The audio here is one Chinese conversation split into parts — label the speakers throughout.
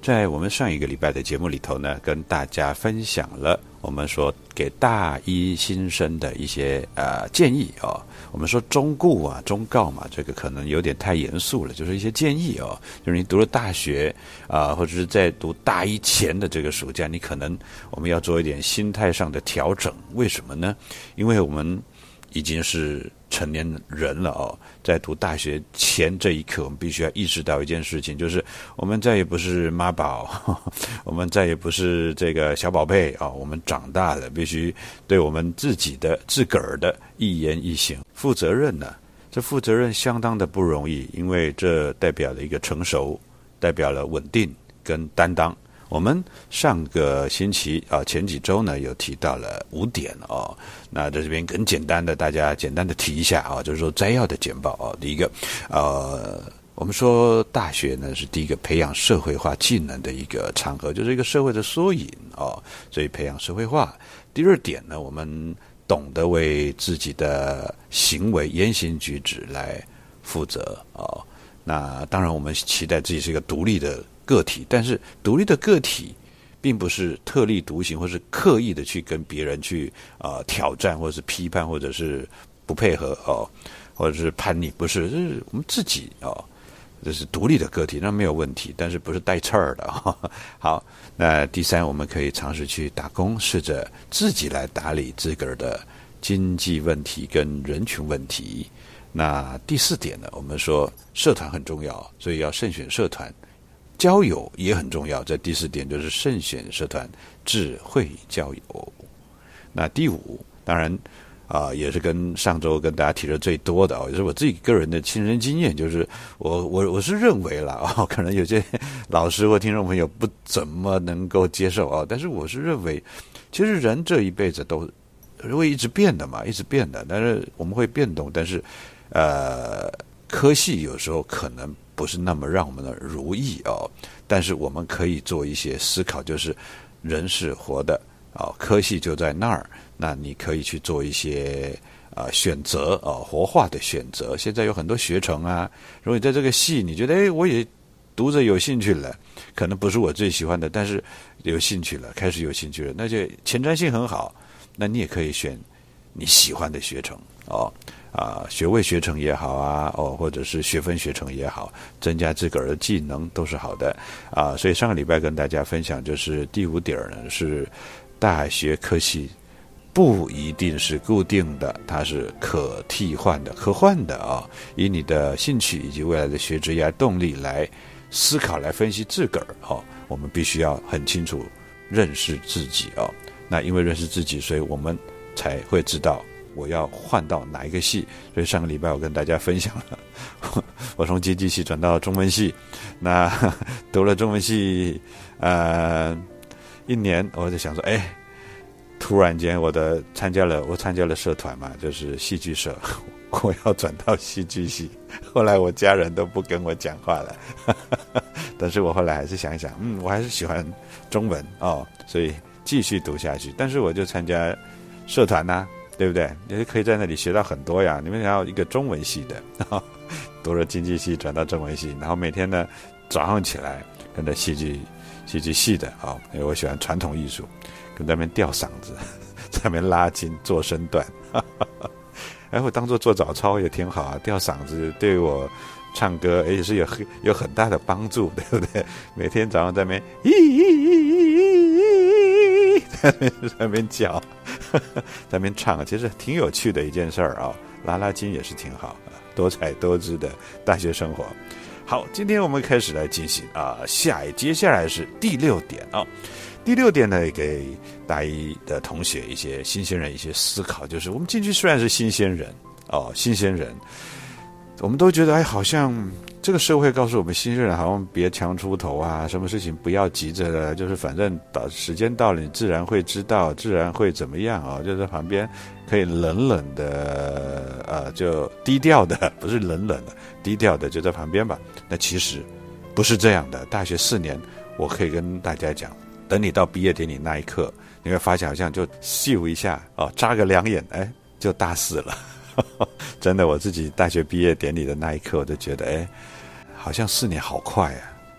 Speaker 1: 在我们上一个礼拜的节目里头呢，跟大家分享了我们说给大一新生的一些呃建议哦。我们说忠固啊、忠告嘛，这个可能有点太严肃了，就是一些建议哦。就是你读了大学啊，或者是在读大一前的这个暑假，你可能我们要做一点心态上的调整。为什么呢？因为我们已经是。成年人了哦，在读大学前这一刻，我们必须要意识到一件事情，就是我们再也不是妈宝，我们再也不是这个小宝贝啊，我们长大了，必须对我们自己的自个儿的一言一行负责任呢。这负责任相当的不容易，因为这代表了一个成熟，代表了稳定跟担当。我们上个星期啊，前几周呢，有提到了五点哦。那在这边很简单的，大家简单的提一下啊，就是说摘要的简报啊。第一个，呃，我们说大学呢是第一个培养社会化技能的一个场合，就是一个社会的缩影哦，所以培养社会化。第二点呢，我们懂得为自己的行为言行举止来负责哦。那当然，我们期待自己是一个独立的。个体，但是独立的个体，并不是特立独行，或是刻意的去跟别人去啊挑战，或者是批判，或者是不配合哦，或者是叛逆，不是，是我们自己哦，这是独立的个体，那没有问题，但是不是带刺儿的。好，那第三，我们可以尝试去打工，试着自己来打理自个儿的经济问题跟人群问题。那第四点呢，我们说社团很重要，所以要慎选社团。交友也很重要，在第四点就是慎选社团，智慧交友。那第五，当然啊，也是跟上周跟大家提的最多的哦，也是我自己个人的亲身经验，就是我 我我是认为了哦，可能有些老师或听众朋友不怎么能够接受啊，但是我是认为，其实人这一辈子都会一直变的嘛，一直变的，但是我们会变动，但是呃，科系有时候可能。不是那么让我们的如意哦，但是我们可以做一些思考，就是人是活的哦，科系就在那儿，那你可以去做一些啊选择啊，活化的选择。现在有很多学程啊，如果你在这个系你觉得哎，我也读着有兴趣了，可能不是我最喜欢的，但是有兴趣了，开始有兴趣了，那就前瞻性很好，那你也可以选你喜欢的学程哦。啊，学位学成也好啊，哦，或者是学分学成也好，增加自个儿的技能都是好的啊。所以上个礼拜跟大家分享，就是第五点呢，是大学科系不一定是固定的，它是可替换的、可换的啊。以你的兴趣以及未来的学职业动力来思考、来分析自个儿哦。我们必须要很清楚认识自己哦。那因为认识自己，所以我们才会知道。我要换到哪一个系？所以上个礼拜我跟大家分享了，我从经济系转到中文系，那读了中文系呃一年，我就想说，哎，突然间我的参加了我参加了社团嘛，就是戏剧社，我要转到戏剧系。后来我家人都不跟我讲话了，但是我后来还是想一想，嗯，我还是喜欢中文哦，所以继续读下去。但是我就参加社团呐，对不对？也可以在那里学到很多呀。你们想要一个中文系的，读了经济系转到中文系，然后每天呢早上起来跟着戏剧戏剧系的啊，因为我喜欢传统艺术，跟那边吊嗓子，在那边拉筋做身段。哎，我当做做早操也挺好啊，吊嗓子对我唱歌也是有很有很大的帮助，对不对？每天早上在那边咦咦咦咦咦，在那边在那边叫，在那边唱，其实挺有趣的一件事儿啊，拉拉筋也是挺好，多彩多姿的大学生活。好，今天我们开始来进行啊，下一接下来是第六点啊。第六点呢，给大一的同学一些新鲜人一些思考，就是我们进去虽然是新鲜人哦，新鲜人，我们都觉得哎，好像这个社会告诉我们，新人好像别强出头啊，什么事情不要急着，就是反正到时间到了，你自然会知道，自然会怎么样啊，就在旁边可以冷冷的呃，就低调的，不是冷冷的，低调的就在旁边吧。那其实不是这样的，大学四年，我可以跟大家讲。等你到毕业典礼那一刻，你会发现好像就咻一下哦，眨个两眼，哎，就大四了。真的，我自己大学毕业典礼的那一刻，我就觉得，哎，好像四年好快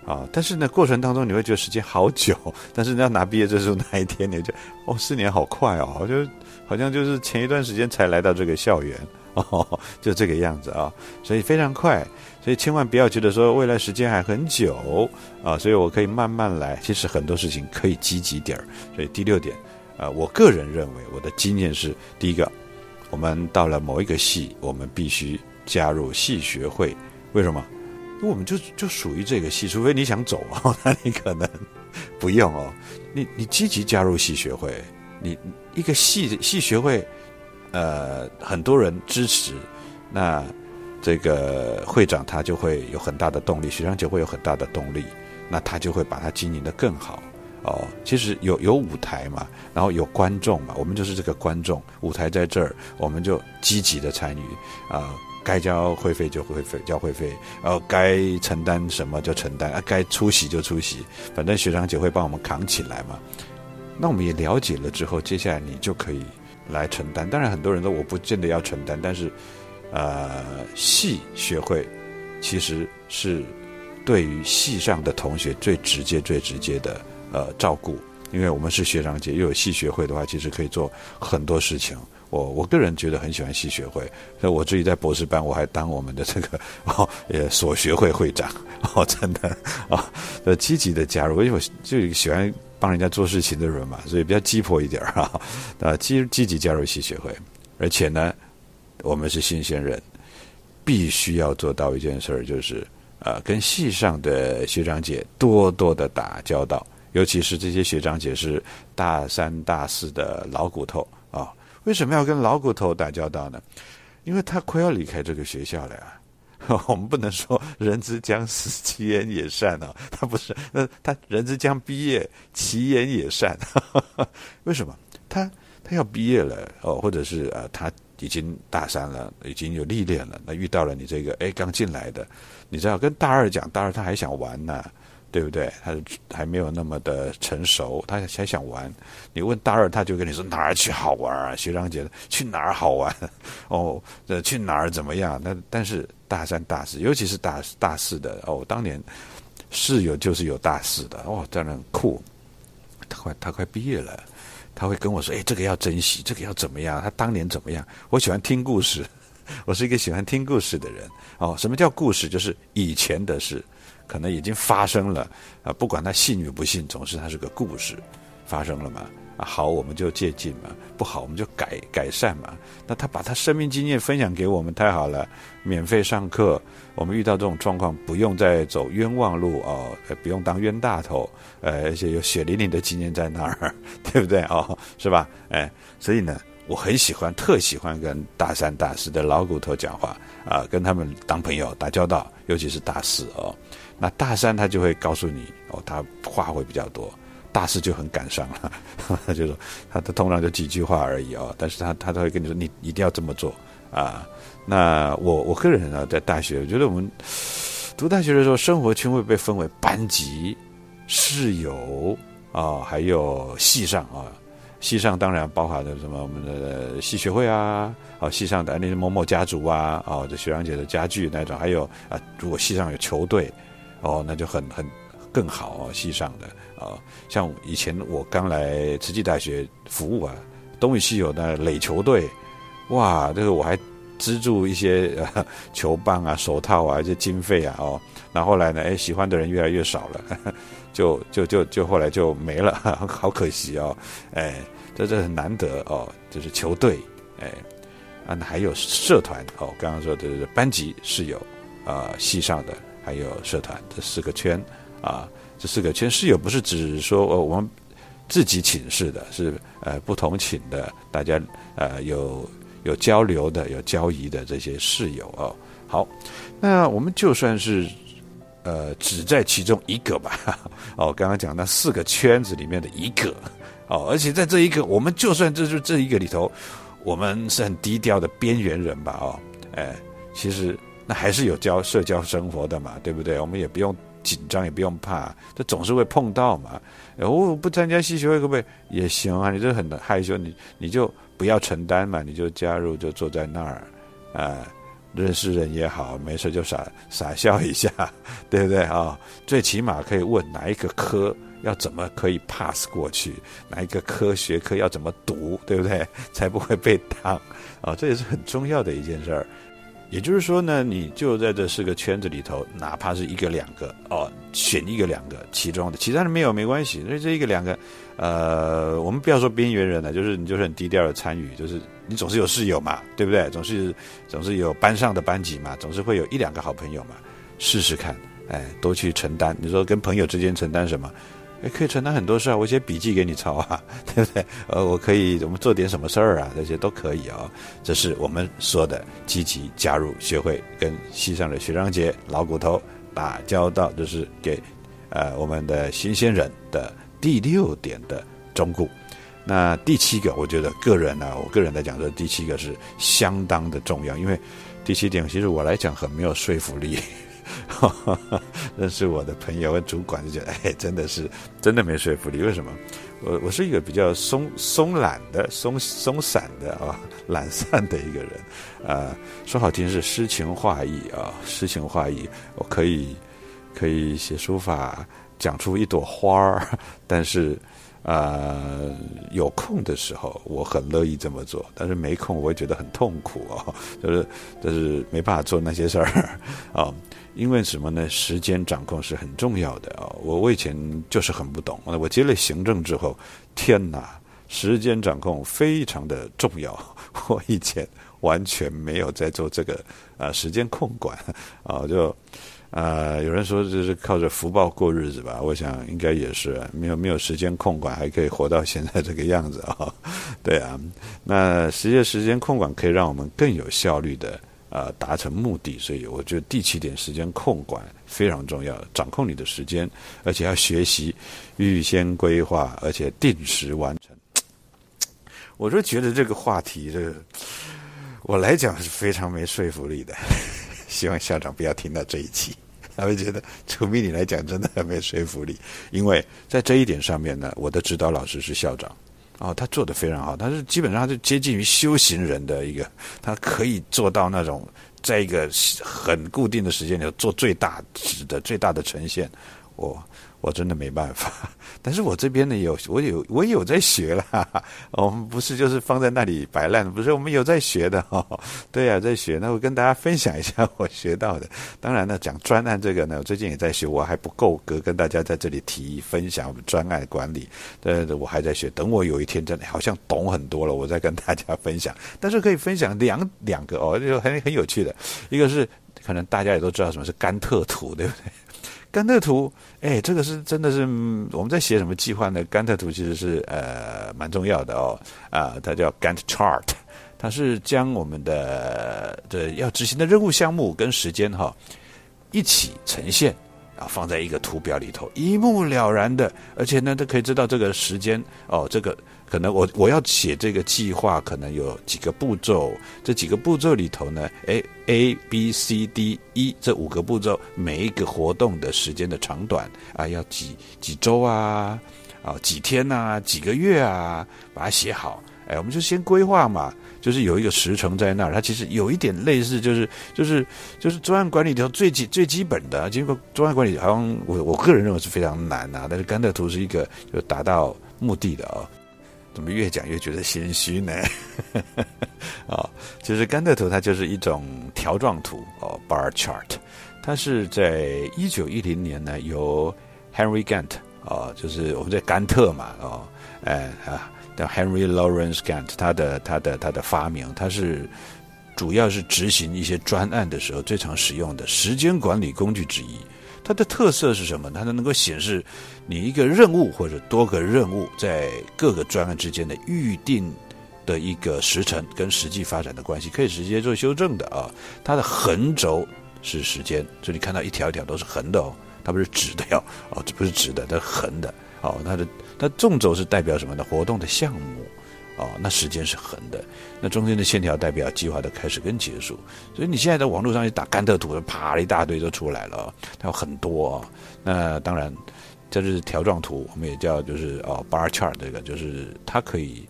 Speaker 1: 啊！啊，但是呢，过程当中你会觉得时间好久。但是你要拿毕业证书那一天，你就哦，四年好快哦，好像好像就是前一段时间才来到这个校园哦，就这个样子啊，所以非常快。所以千万不要觉得说未来时间还很久啊，所以我可以慢慢来。其实很多事情可以积极点儿。所以第六点，啊，我个人认为我的经验是：第一个，我们到了某一个系，我们必须加入系学会。为什么？因为我们就就属于这个系，除非你想走啊，那你可能不用哦。你你积极加入系学会，你一个系系学会，呃，很多人支持，那。这个会长他就会有很大的动力，学长就会有很大的动力，那他就会把它经营的更好哦。其实有有舞台嘛，然后有观众嘛，我们就是这个观众，舞台在这儿，我们就积极的参与啊，该交会费就会费交会费，然后该承担什么就承担啊，该出席就出席，反正学长姐会帮我们扛起来嘛。那我们也了解了之后，接下来你就可以来承担。当然很多人都我不见得要承担，但是。呃，戏学会其实是对于戏上的同学最直接、最直接的呃照顾，因为我们是学长姐，又有系学会的话，其实可以做很多事情。我我个人觉得很喜欢系学会，所以我自己在博士班我还当我们的这个哦呃所学会会长哦，真的啊，呃积极的加入，因为我就喜欢帮人家做事情的人嘛，所以比较鸡婆一点啊，啊积积极加入系学会，而且呢。我们是新鲜人，必须要做到一件事儿，就是呃，跟系上的学长姐多多的打交道，尤其是这些学长姐是大三、大四的老骨头啊。为什么要跟老骨头打交道呢？因为他快要离开这个学校了呀。我们不能说人之将死，其言也善啊。他不是，那他人之将毕业，其言也善。为什么？他他要毕业了哦，或者是呃他。已经大三了，已经有历练了。那遇到了你这个哎刚进来的，你知道跟大二讲，大二他还想玩呢，对不对？他还没有那么的成熟，他还想玩。你问大二，他就跟你说哪儿去好玩啊？学长姐去哪儿好玩？哦，呃，去哪儿怎么样？那但是大三、大四，尤其是大大四的哦，当年室友就是有大四的哦，当然酷。他快他快毕业了。他会跟我说：“哎，这个要珍惜，这个要怎么样？他当年怎么样？我喜欢听故事，我是一个喜欢听故事的人。哦，什么叫故事？就是以前的事，可能已经发生了啊，不管他信与不信，总是他是个故事，发生了嘛。”好，我们就借鉴嘛；不好，我们就改改善嘛。那他把他生命经验分享给我们，太好了，免费上课。我们遇到这种状况，不用再走冤枉路哦，不用当冤大头，呃，而且有血淋淋的经验在那儿，对不对哦？是吧？哎，所以呢，我很喜欢，特喜欢跟大三、大四的老骨头讲话啊，跟他们当朋友、打交道，尤其是大四哦。那大三他就会告诉你哦，他话会比较多。大四就很感伤了。他 就说，他他通常就几句话而已哦，但是他他都会跟你说，你一定要这么做啊。那我我个人呢，在大学，我觉得我们读大学的时候，生活圈会被分为班级、室友啊，还有系上啊。系上当然包含了什么我们的系学会啊，哦系上的那些某某家族啊，哦这学长姐的家具那种，还有啊如果系上有球队，哦那就很很更好哦系上的啊，像以前我刚来慈济大学服务啊，东语系有那垒球队，哇这个我还资助一些球棒啊手套啊这些经费啊哦，那后来呢哎喜欢的人越来越少了。就就就就后来就没了，好可惜哦，哎，这这很难得哦，就是球队，哎，啊，还有社团哦，刚刚说的班级是有啊，系上的还有社团这四个圈啊，这四个圈室友不是指说哦我们自己寝室的，是呃不同寝的，大家呃有有交流的，有交谊的这些室友哦。好，那我们就算是。呃，只在其中一个吧。哦，刚刚讲那四个圈子里面的一个。哦，而且在这一个，我们就算这就这一个里头，我们是很低调的边缘人吧。哦，哎，其实那还是有交社交生活的嘛，对不对？我们也不用紧张，也不用怕，这总是会碰到嘛。哦，不参加戏学会可不可以？也行啊。你这很害羞，你你就不要承担嘛，你就加入，就坐在那儿，啊。认识人也好，没事就傻傻笑一下，对不对啊？最起码可以问哪一个科要怎么可以 pass 过去，哪一个科学科要怎么读，对不对？才不会被当啊！这也是很重要的一件事儿。也就是说呢，你就在这四个圈子里头，哪怕是一个两个哦，选一个两个其中的，其他的没有没关系。所以这一个两个，呃，我们不要说边缘人了，就是你就是很低调的参与，就是你总是有室友嘛，对不对？总是总是有班上的班级嘛，总是会有一两个好朋友嘛，试试看，哎，多去承担。你说跟朋友之间承担什么？可以承担很多事啊，我写笔记给你抄啊，对不对？呃，我可以我们做点什么事儿啊，这些都可以啊。这是我们说的积极加入学会，跟西上的学长姐老骨头打交道，就是给呃我们的新鲜人的第六点的忠固。那第七个，我觉得个人呢，我个人来讲，这第七个是相当的重要，因为第七点其实我来讲很没有说服力。认识我的朋友和主管就觉得，哎，真的是真的没说服力。为什么？我我是一个比较松松懒的、松松散的啊，懒散的一个人。啊，说好听是诗情画意啊，诗情画意，我可以可以写书法，讲出一朵花儿。但是，呃，有空的时候，我很乐意这么做；但是没空，我会觉得很痛苦啊，就是就是没办法做那些事儿啊。因为什么呢？时间掌控是很重要的啊！我我以前就是很不懂，我接了行政之后，天哪，时间掌控非常的重要。我以前完全没有在做这个啊，时间控管啊，就啊，有人说这是靠着福报过日子吧？我想应该也是，没有没有时间控管，还可以活到现在这个样子啊。对啊，那实际时间控管可以让我们更有效率的。呃，达成目的，所以我觉得第七点时间控管非常重要，掌控你的时间，而且要学习预先规划，而且定时完成。我就觉得这个话题，这个我来讲是非常没说服力的。希望校长不要听到这一期，他会觉得楚明你来讲真的很没说服力，因为在这一点上面呢，我的指导老师是校长。哦，他做的非常好，他是基本上就接近于修行人的一个，他可以做到那种在一个很固定的时间里做最大值的最大的呈现，我。我真的没办法，但是我这边呢有，我有我有在学了，我们不是就是放在那里摆烂，不是我们有在学的哈，对呀，在学，那我跟大家分享一下我学到的。当然呢，讲专案这个呢，我最近也在学，我还不够格跟大家在这里提分享我们专案管理，对，我还在学。等我有一天真的好像懂很多了，我再跟大家分享。但是可以分享两两个哦，就很很有趣的，一个是可能大家也都知道什么是甘特图，对不对？甘特图，哎，这个是真的是我们在写什么计划呢？甘特图其实是呃蛮重要的哦，啊，它叫 Gantt chart，它是将我们的的要执行的任务项目跟时间哈一起呈现啊放在一个图表里头，一目了然的，而且呢，都可以知道这个时间哦，这个可能我我要写这个计划，可能有几个步骤，这几个步骤里头呢，哎，A B C D E 这五个步骤，每一个活动的时间的长短啊，要几几周啊，啊几天呐，几个月啊，把它写好，哎，我们就先规划嘛。就是有一个时程在那儿，它其实有一点类似，就是就是就是专案管理里头最基最基本的。结果专案管理，好像我我个人认为是非常难啊。但是甘特图是一个就达到目的的啊。怎么越讲越觉得心虚呢？啊，其实甘特图它就是一种条状图哦，bar chart。它是在一九一零年呢，由 Henry Gantt 啊，就是我们在甘特嘛，哦，哎啊。叫 Henry Lawrence Gantt，他的他的他的发明，他是主要是执行一些专案的时候最常使用的时间管理工具之一。它的特色是什么？它能够显示你一个任务或者多个任务在各个专案之间的预定的一个时程跟实际发展的关系，可以直接做修正的啊。它的横轴是时间，所以你看到一条一条都是横的哦，它不是直的哟，哦，这不是直的，它是横的。哦，它的它纵轴是代表什么呢？活动的项目，哦，那时间是横的，那中间的线条代表计划的开始跟结束。所以你现在在网络上一打甘特图，啪一大堆就出来了，它有很多。那当然，这是条状图，我们也叫就是哦 bar chart 这个，就是它可以。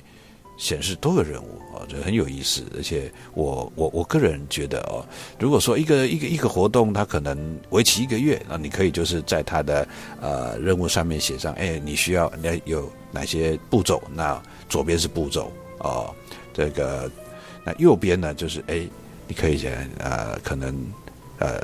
Speaker 1: 显示多个任务啊，这很有意思。而且我我我个人觉得哦，如果说一个一个一个活动，它可能为期一个月，那你可以就是在它的呃任务上面写上，哎，你需要那有哪些步骤？那左边是步骤哦，这个那右边呢就是哎，你可以写呃可能呃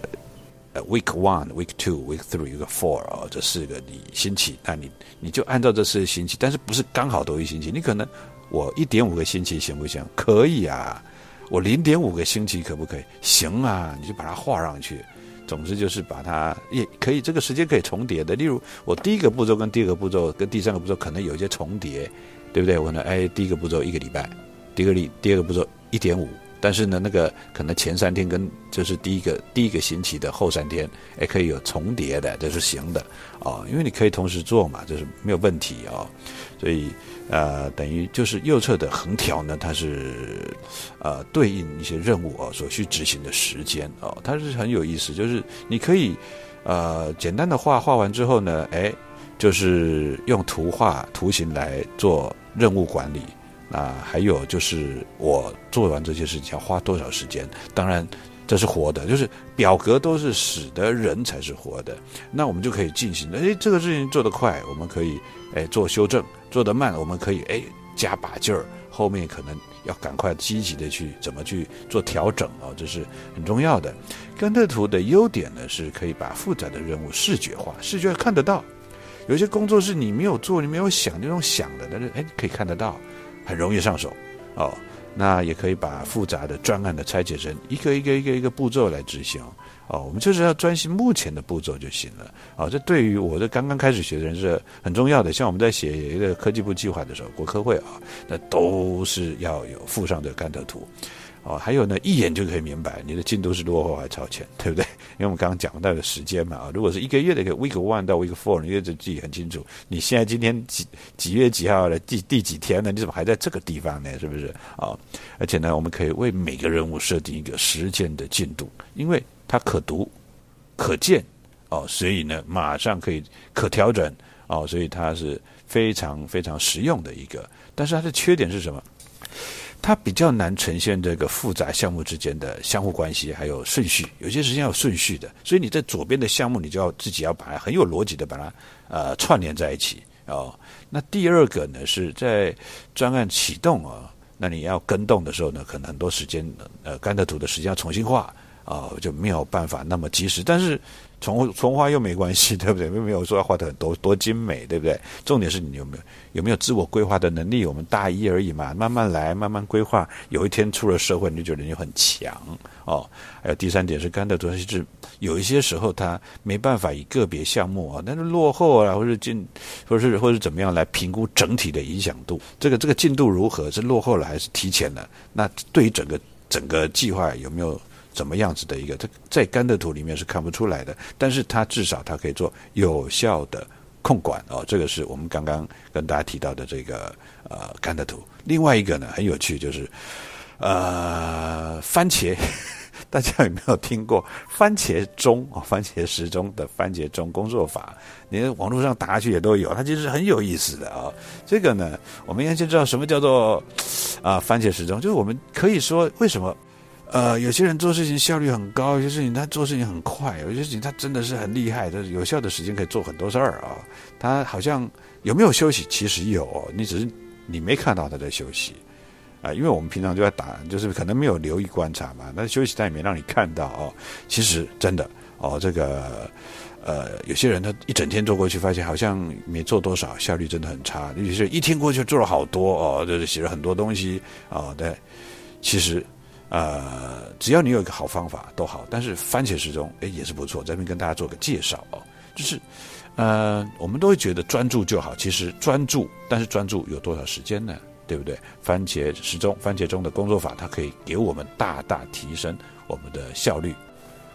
Speaker 1: 呃 week one、week two、week three、week four 哦，这四个你星期，那你你就按照这四个星期，但是不是刚好都一星期？你可能。我一点五个星期行不行？可以啊。我零点五个星期可不可以？行啊，你就把它画上去。总之就是把它也可以，这个时间可以重叠的。例如，我第一个步骤跟第二个步骤跟第三个步骤可能有一些重叠，对不对？我呢，哎，第一个步骤一个礼拜，第二个礼第二个步骤一点五。但是呢，那个可能前三天跟就是第一个第一个星期的后三天，哎，可以有重叠的，这是行的啊，因为你可以同时做嘛，这是没有问题啊。所以呃，等于就是右侧的横条呢，它是呃对应一些任务啊所需执行的时间哦，它是很有意思，就是你可以呃简单的画画完之后呢，哎，就是用图画图形来做任务管理。啊，还有就是我做完这些事情要花多少时间？当然，这是活的，就是表格都是死的，人才是活的。那我们就可以进行，哎，这个事情做得快，我们可以哎做修正；做得慢，我们可以哎加把劲儿。后面可能要赶快积极的去怎么去做调整哦，这是很重要的。甘特图的优点呢，是可以把复杂的任务视觉化，视觉看得到。有些工作是你没有做，你没有想那种想的，但是哎可以看得到。很容易上手，哦，那也可以把复杂的专案的拆解成一个一个一个一个步骤来执行，哦，我们就是要专心目前的步骤就行了，哦，这对于我这刚刚开始学的人是很重要的。像我们在写一个科技部计划的时候，国科会啊，那都是要有附上的甘特图。哦，还有呢，一眼就可以明白你的进度是落后还超前，对不对？因为我们刚刚讲到的时间嘛，啊，如果是一个月的一个 week one 到 week four，你就自己很清楚，你现在今天几几月几号了，第第几天呢？你怎么还在这个地方呢？是不是？啊，而且呢，我们可以为每个任务设定一个时间的进度，因为它可读、可见，哦，所以呢，马上可以可调整，哦，所以它是非常非常实用的一个。但是它的缺点是什么？它比较难呈现这个复杂项目之间的相互关系，还有顺序。有些时间要有顺序的，所以你在左边的项目，你就要自己要把它很有逻辑的把它呃串联在一起哦。那第二个呢，是在专案启动啊，那你要跟动的时候呢，可能很多时间呃甘特图的时间要重新画啊，就没有办法那么及时。但是重重画又没关系，对不对？并没有说要画的很多多精美，对不对？重点是你有没有有没有自我规划的能力？我们大一而已嘛，慢慢来，慢慢规划。有一天出了社会，你就觉得你很强哦。还有第三点是，甘特图是有一些时候他没办法以个别项目啊，但是落后啊，或者进，或是或者怎么样来评估整体的影响度。这个这个进度如何？是落后了还是提前了？那对于整个整个计划有没有？怎么样子的一个，它在甘的图里面是看不出来的，但是它至少它可以做有效的控管哦，这个是我们刚刚跟大家提到的这个呃甘的图。另外一个呢很有趣，就是呃番茄。大家有没有听过番茄钟啊？番茄时钟的番茄钟工作法，你网络上打下去也都有，它其实很有意思的啊。这个呢，我们应该先知道什么叫做啊番茄时钟，就是我们可以说为什么呃有些人做事情效率很高，有些事情他做事情很快，有些事情他真的是很厉害，他有效的时间可以做很多事儿啊。他好像有没有休息？其实有，你只是你没看到他在休息。啊，因为我们平常就在打，就是可能没有留意观察嘛。那休息他也没让你看到哦。其实真的哦，这个呃，有些人他一整天做过去，发现好像没做多少，效率真的很差。尤其是一天过去做了好多哦，就是写了很多东西哦。对，其实呃，只要你有一个好方法都好。但是番茄时钟哎也是不错，这边跟大家做个介绍哦，就是呃，我们都会觉得专注就好，其实专注，但是专注有多少时间呢？对不对？番茄时钟，番茄钟的工作法，它可以给我们大大提升我们的效率。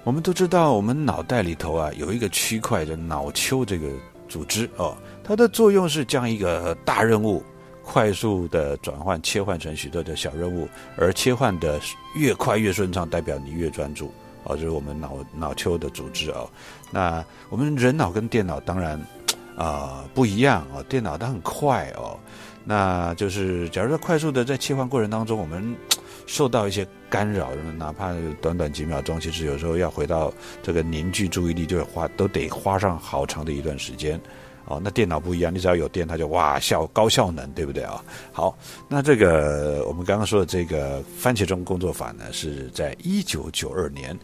Speaker 1: 我们都知道，我们脑袋里头啊有一个区块的脑丘这个组织哦，它的作用是将一个大任务快速的转换切换成许多的小任务，而切换的越快越顺畅，代表你越专注哦。这是我们脑脑丘的组织哦。那我们人脑跟电脑当然啊不一样哦，电脑它很快哦。那就是，假如说快速的在切换过程当中，我们受到一些干扰，哪怕短短几秒钟，其实有时候要回到这个凝聚注意力，就会花都得花上好长的一段时间。哦，那电脑不一样，你只要有电，它就哇效高效能，对不对啊？好，那这个我们刚刚说的这个番茄钟工作法呢，是在一九九二年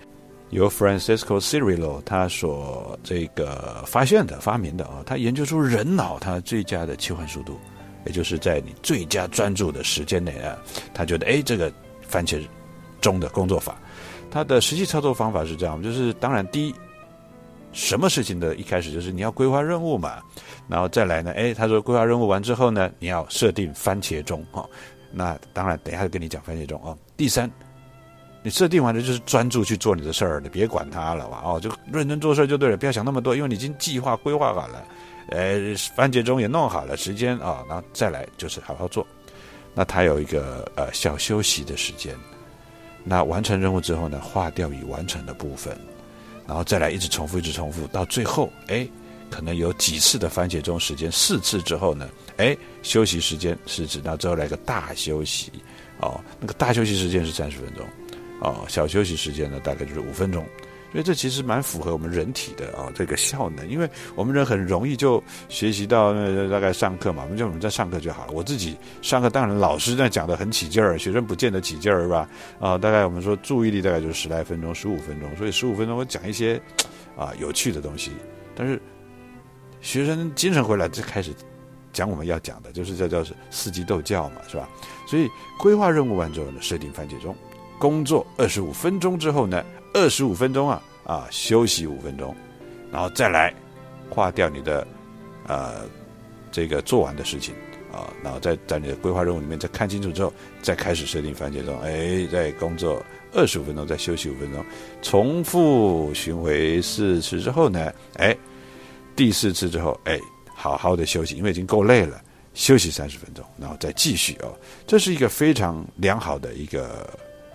Speaker 1: 由 Francisco Cirillo 他所这个发现的、发明的啊，他研究出人脑它最佳的切换速度。也就是在你最佳专注的时间内啊，他觉得哎，这个番茄钟的工作法，它的实际操作方法是这样，就是当然第一，什么事情的一开始就是你要规划任务嘛，然后再来呢，哎，他说规划任务完之后呢，你要设定番茄钟哈，那当然等一下就跟你讲番茄钟哦。第三，你设定完了就是专注去做你的事儿，你别管它了吧，哦，就认真做事就对了，不要想那么多，因为你已经计划规划好了。呃，番茄钟也弄好了，时间啊，然后再来就是好好做。那他有一个呃小休息的时间。那完成任务之后呢，划掉已完成的部分，然后再来一直重复，一直重复，到最后，哎，可能有几次的番茄钟时间，四次之后呢，哎，休息时间是指到最后来个大休息，哦，那个大休息时间是三十分钟，哦，小休息时间呢大概就是五分钟。所以这其实蛮符合我们人体的啊，这个效能，因为我们人很容易就学习到那大概上课嘛，我们就我们在上课就好了。我自己上课当然老师在讲的很起劲儿，学生不见得起劲儿是吧？啊，大概我们说注意力大概就是十来分钟、十五分钟，所以十五分钟我讲一些啊有趣的东西，但是学生精神回来就开始讲我们要讲的，就是叫叫是四季斗教嘛，是吧？所以规划任务完之后呢，设定番茄钟，工作二十五分钟之后呢。二十五分钟啊啊，休息五分钟，然后再来划掉你的呃这个做完的事情啊，然后在在你的规划任务里面再看清楚之后，再开始设定番茄钟，哎，在工作二十五分钟，再休息五分钟，重复巡回四次之后呢，哎，第四次之后，哎，好好的休息，因为已经够累了，休息三十分钟，然后再继续哦，这是一个非常良好的一个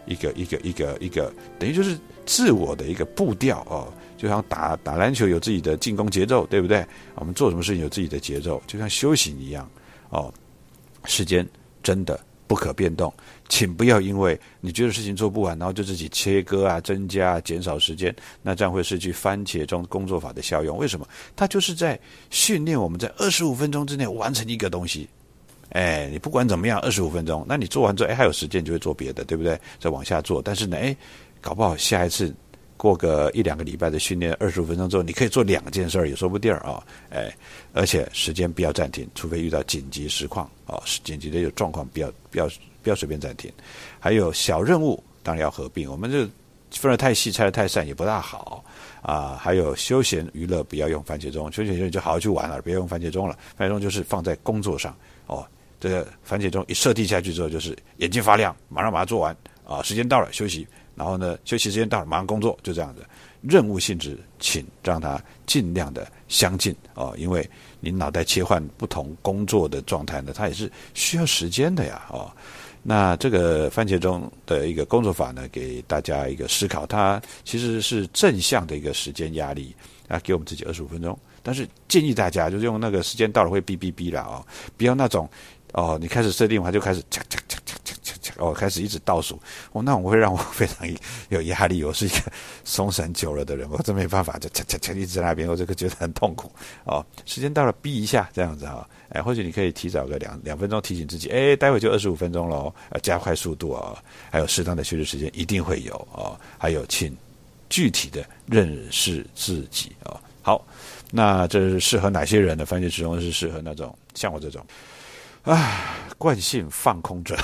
Speaker 1: 一个一个一个一个，等于就是。自我的一个步调哦，就像打打篮球有自己的进攻节奏，对不对？我们做什么事情有自己的节奏，就像修行一样哦。时间真的不可变动，请不要因为你觉得事情做不完，然后就自己切割啊、增加啊、减少时间，那这样会失去番茄钟工作法的效用。为什么？它就是在训练我们在二十五分钟之内完成一个东西。哎，你不管怎么样，二十五分钟，那你做完之后，哎，还有时间就会做别的，对不对？再往下做，但是呢，哎。搞不好下一次过个一两个礼拜的训练，二十五分钟之后，你可以做两件事儿，也说不定儿啊！哎，而且时间不要暂停，除非遇到紧急实况啊，紧急的有状况，不要不要不要随便暂停。还有小任务当然要合并，我们这分得太细，拆得太散也不大好啊。还有休闲娱乐不要用番茄钟，休闲娱乐就好好去玩了，别用番茄钟了。番茄钟就是放在工作上哦，这个番茄钟一设定下去之后，就是眼睛发亮，马上把它做完啊，时间到了休息。然后呢，休息时间到了马上工作，就这样子。任务性质，请让它尽量的相近哦，因为你脑袋切换不同工作的状态呢，它也是需要时间的呀哦。那这个番茄钟的一个工作法呢，给大家一个思考，它其实是正向的一个时间压力啊，给我们自己二十五分钟。但是建议大家就是用那个时间到了会哔哔哔了啊，不要那种哦，你开始设定完就开始哦，开始一直倒数哦，那我会让我非常有压力。我是一个松散久了的人，我真没办法就嚓嚓嚓一直在那边，我这个觉得很痛苦哦。时间到了，逼一下这样子哈，哎，或许你可以提早个两两分钟提醒自己，哎，待会就二十五分钟喽，要加快速度哦。还有适当的休息时间一定会有哦。还有，请具体的认识自己哦。好。那这是适合哪些人的？番茄时钟是适合那种像我这种，啊，惯性放空者，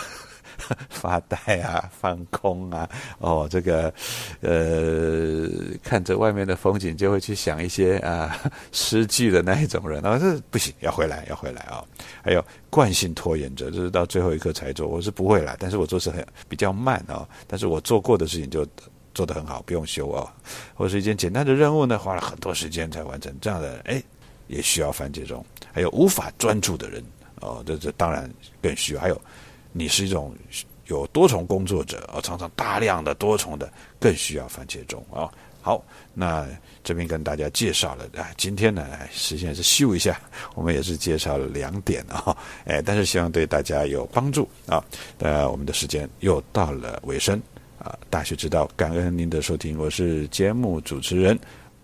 Speaker 1: 发呆啊，放空啊，哦，这个，呃，看着外面的风景就会去想一些啊 诗句的那一种人啊，这不行，要回来，要回来啊！还有惯性拖延者，就是到最后一刻才做，我是不会啦，但是我做事很比较慢啊，但是我做过的事情就。做得很好，不用修啊，或是一件简单的任务呢，花了很多时间才完成，这样的哎，也需要番茄钟。还有无法专注的人哦，这这当然更需要。还有，你是一种有多重工作者哦，常常大量的多重的，更需要番茄钟啊。好，那这边跟大家介绍了啊，今天呢，实际上是秀一下，我们也是介绍了两点啊，哎，但是希望对大家有帮助啊。呃，我们的时间又到了尾声。啊！大学之道，感恩您的收听，我是节目主持人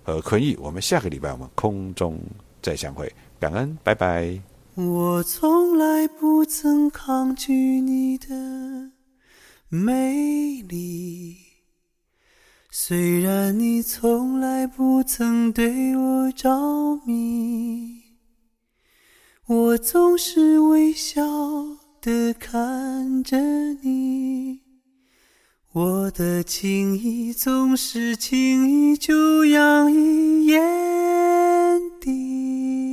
Speaker 1: 何坤义。我们下个礼拜我们空中再相会，感恩，拜拜。
Speaker 2: 我从来不曾抗拒你的美丽，虽然你从来不曾对我着迷，我总是微笑的看着你。我的情意总是轻易就洋溢眼底。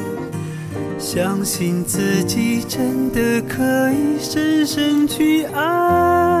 Speaker 2: 相信自己真的可以深深去爱。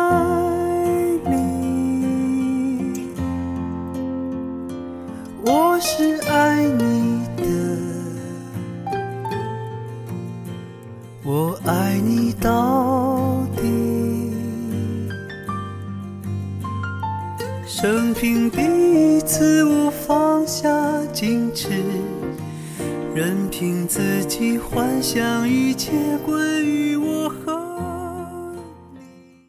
Speaker 2: 相遇。